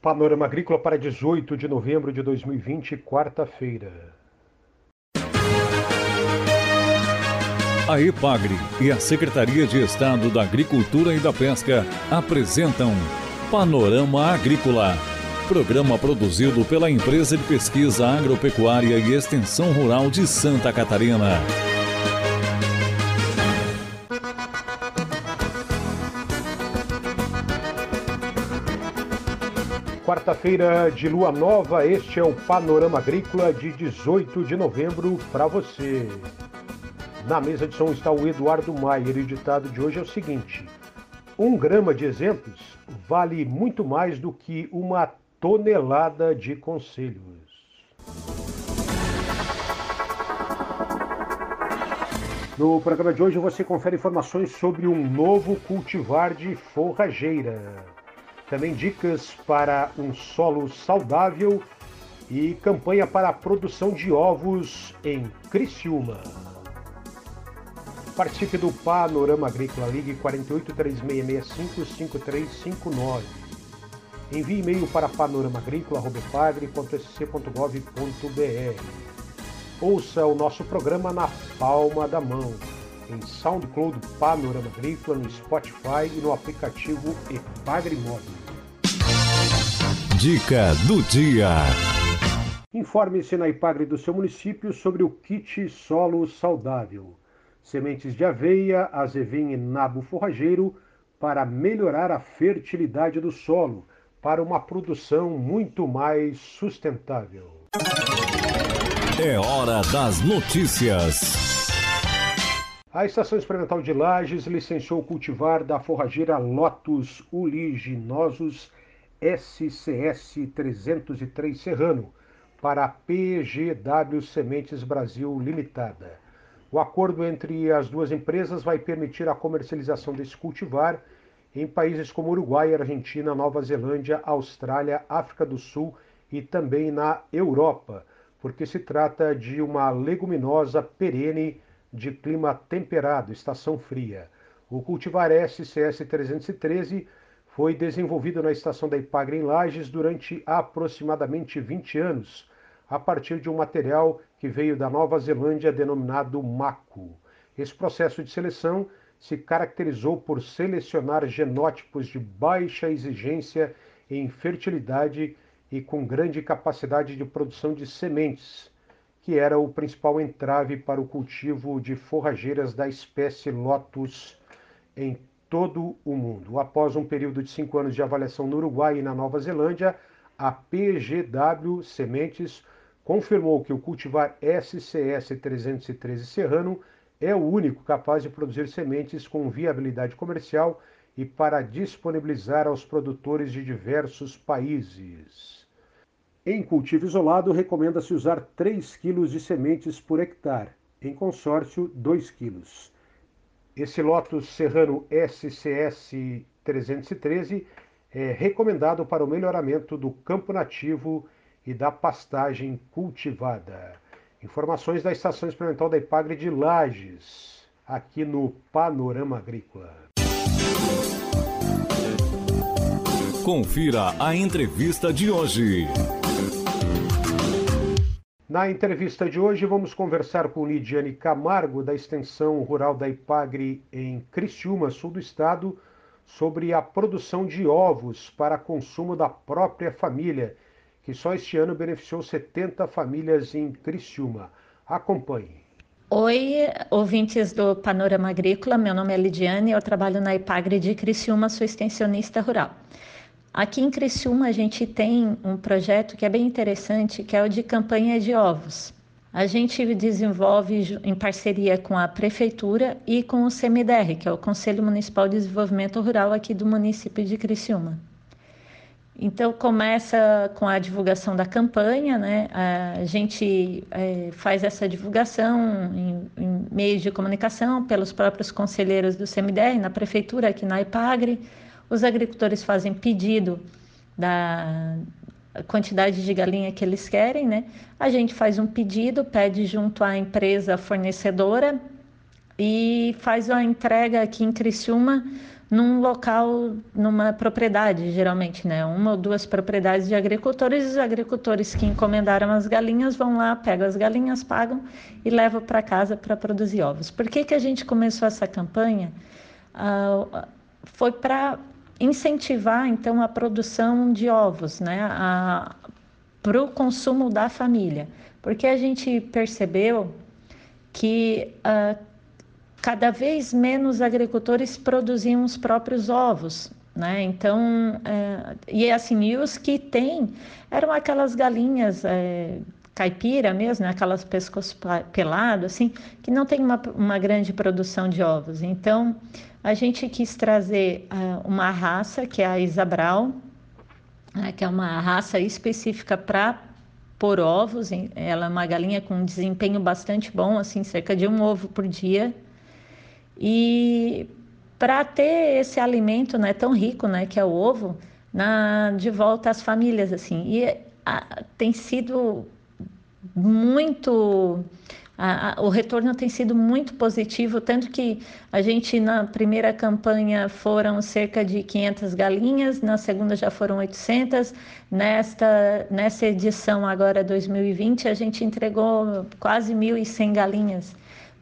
Panorama Agrícola para 18 de novembro de 2020, quarta-feira. A EPAGRE e a Secretaria de Estado da Agricultura e da Pesca apresentam Panorama Agrícola, programa produzido pela Empresa de Pesquisa Agropecuária e Extensão Rural de Santa Catarina. Quarta-feira de lua nova, este é o Panorama Agrícola de 18 de novembro para você. Na mesa de som está o Eduardo Maier o ditado de hoje é o seguinte: um grama de exemplos vale muito mais do que uma tonelada de conselhos. No programa de hoje você confere informações sobre um novo cultivar de forrageira. Também dicas para um solo saudável e campanha para a produção de ovos em Criciúma. Participe do Panorama Agrícola Ligue 4836655359. Envie e-mail para panoramaagrícola.pagre.sc.gov.br. Ouça o nosso programa na palma da mão em SoundCloud Panorama Agrícola, no Spotify e no aplicativo Epagre Móvel. Dica do dia. Informe-se na Ipagre do seu município sobre o kit solo saudável. Sementes de aveia, azevém e nabo forrageiro para melhorar a fertilidade do solo, para uma produção muito mais sustentável. É hora das notícias. A Estação Experimental de Lages licenciou o cultivar da forrageira Lotus uliginosus SCS 303 Serrano para a PGW Sementes Brasil Limitada. O acordo entre as duas empresas vai permitir a comercialização desse cultivar em países como Uruguai, Argentina, Nova Zelândia, Austrália, África do Sul e também na Europa, porque se trata de uma leguminosa perene de clima temperado, estação fria. O cultivar SCS 313 foi desenvolvido na estação da Ipagre em Lages durante aproximadamente 20 anos, a partir de um material que veio da Nova Zelândia denominado maco. Esse processo de seleção se caracterizou por selecionar genótipos de baixa exigência em fertilidade e com grande capacidade de produção de sementes, que era o principal entrave para o cultivo de forrageiras da espécie Lotus em todo o mundo. Após um período de cinco anos de avaliação no Uruguai e na Nova Zelândia, a PGW Sementes confirmou que o cultivar SCS 313 Serrano é o único capaz de produzir sementes com viabilidade comercial e para disponibilizar aos produtores de diversos países. Em cultivo isolado, recomenda-se usar 3 kg de sementes por hectare, em consórcio, 2 kg. Esse Lotus Serrano SCS 313 é recomendado para o melhoramento do campo nativo e da pastagem cultivada. Informações da Estação Experimental da Ipagre de Lages, aqui no Panorama Agrícola. Confira a entrevista de hoje. Na entrevista de hoje, vamos conversar com Lidiane Camargo, da Extensão Rural da Ipagre, em Criciúma, sul do estado, sobre a produção de ovos para consumo da própria família, que só este ano beneficiou 70 famílias em Criciúma. Acompanhe. Oi, ouvintes do Panorama Agrícola, meu nome é Lidiane, eu trabalho na Ipagre de Criciúma, sou extensionista rural. Aqui em Criciúma a gente tem um projeto que é bem interessante, que é o de campanha de ovos. A gente desenvolve em parceria com a prefeitura e com o CMDR, que é o Conselho Municipal de Desenvolvimento Rural aqui do município de Criciúma. Então começa com a divulgação da campanha, né? A gente é, faz essa divulgação em, em meios de comunicação pelos próprios conselheiros do CMDR, na prefeitura, aqui na IPAGRE os agricultores fazem pedido da quantidade de galinha que eles querem, né? A gente faz um pedido, pede junto à empresa fornecedora e faz a entrega aqui em Criciúma num local, numa propriedade, geralmente, né? Uma ou duas propriedades de agricultores, os agricultores que encomendaram as galinhas vão lá, pegam as galinhas, pagam e levam para casa para produzir ovos. Por que, que a gente começou essa campanha? Ah, foi para incentivar, então, a produção de ovos, né? Para o consumo da família. Porque a gente percebeu que ah, cada vez menos agricultores produziam os próprios ovos, né? Então, é, e assim, e os que tem eram aquelas galinhas é, caipira mesmo, né? aquelas pescoço pelado, assim, que não tem uma, uma grande produção de ovos. Então, a gente quis trazer uh, uma raça, que é a Isabral, uh, que é uma raça específica para pôr ovos. Ela é uma galinha com um desempenho bastante bom, assim, cerca de um ovo por dia. E para ter esse alimento né, tão rico, né, que é o ovo, na, de volta às famílias, assim. E a, tem sido muito a, a, o retorno tem sido muito positivo, tanto que a gente na primeira campanha foram cerca de 500 galinhas, na segunda já foram 800, nesta nessa edição agora 2020 a gente entregou quase 1.100 galinhas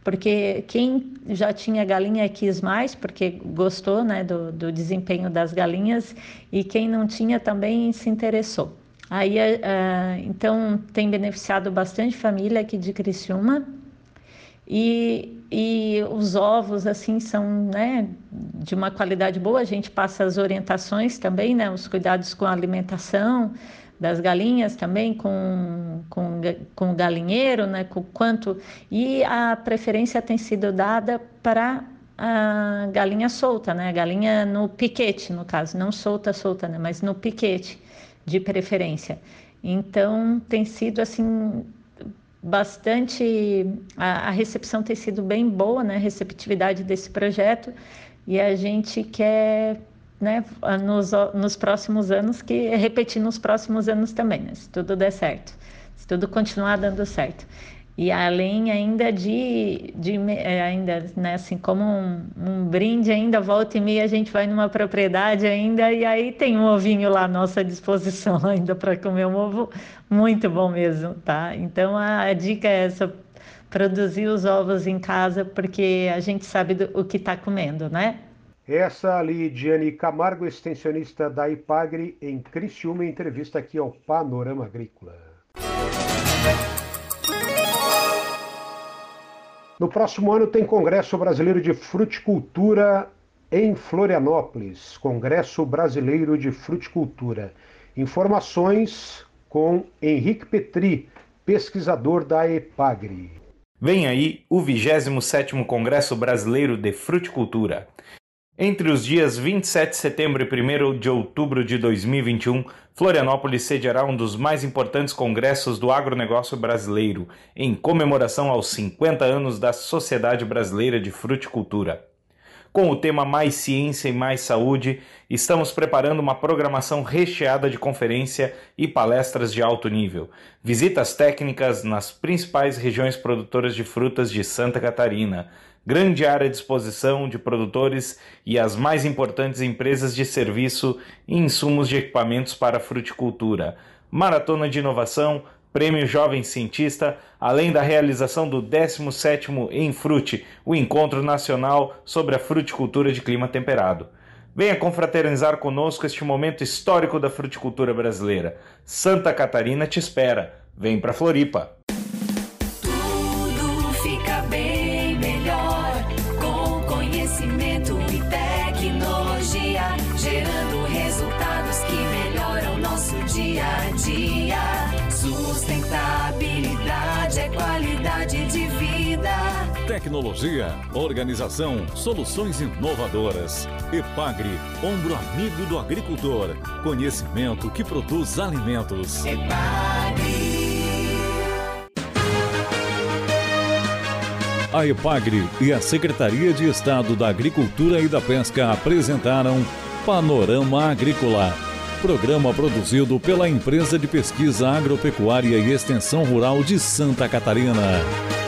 porque quem já tinha galinha quis mais, porque gostou né, do, do desempenho das galinhas, e quem não tinha também se interessou. Aí, uh, então, tem beneficiado bastante família aqui de Criciúma, e, e os ovos, assim, são né, de uma qualidade boa, a gente passa as orientações também, né, os cuidados com a alimentação, das galinhas também com, com, com o galinheiro, né, com quanto e a preferência tem sido dada para a galinha solta, né, a galinha no piquete, no caso, não solta, solta, né, mas no piquete de preferência. Então tem sido assim bastante a, a recepção tem sido bem boa, né, a receptividade desse projeto e a gente quer né, nos, nos próximos anos, que repetir nos próximos anos também, né, se tudo der certo, se tudo continuar dando certo. E além ainda de, de é, ainda, né, assim, como um, um, brinde ainda, volta e meia a gente vai numa propriedade ainda e aí tem um ovinho lá à nossa disposição ainda para comer um ovo muito bom mesmo, tá? Então a, a dica é essa, produzir os ovos em casa porque a gente sabe do, o que está comendo, né? Essa Lidiane Camargo, extensionista da IPAGRE, em Criciúma, entrevista aqui ao Panorama Agrícola. No próximo ano tem Congresso Brasileiro de Fruticultura em Florianópolis. Congresso Brasileiro de Fruticultura. Informações com Henrique Petri, pesquisador da EPAGRE. Vem aí o 27º Congresso Brasileiro de Fruticultura. Entre os dias 27 de setembro e 1 de outubro de 2021, Florianópolis sediará um dos mais importantes congressos do agronegócio brasileiro, em comemoração aos 50 anos da Sociedade Brasileira de Fruticultura. Com o tema Mais Ciência e Mais Saúde, estamos preparando uma programação recheada de conferência e palestras de alto nível, visitas técnicas nas principais regiões produtoras de frutas de Santa Catarina, grande área de exposição de produtores e as mais importantes empresas de serviço e insumos de equipamentos para fruticultura, maratona de inovação, Prêmio Jovem Cientista, além da realização do 17º Enfrute, o encontro nacional sobre a fruticultura de clima temperado. Venha confraternizar conosco este momento histórico da fruticultura brasileira. Santa Catarina te espera. Vem para Floripa. Tecnologia, organização, soluções inovadoras. Epagre, ombro amigo do agricultor. Conhecimento que produz alimentos. Epagre. A Epagre e a Secretaria de Estado da Agricultura e da Pesca apresentaram Panorama Agrícola. Programa produzido pela Empresa de Pesquisa Agropecuária e Extensão Rural de Santa Catarina.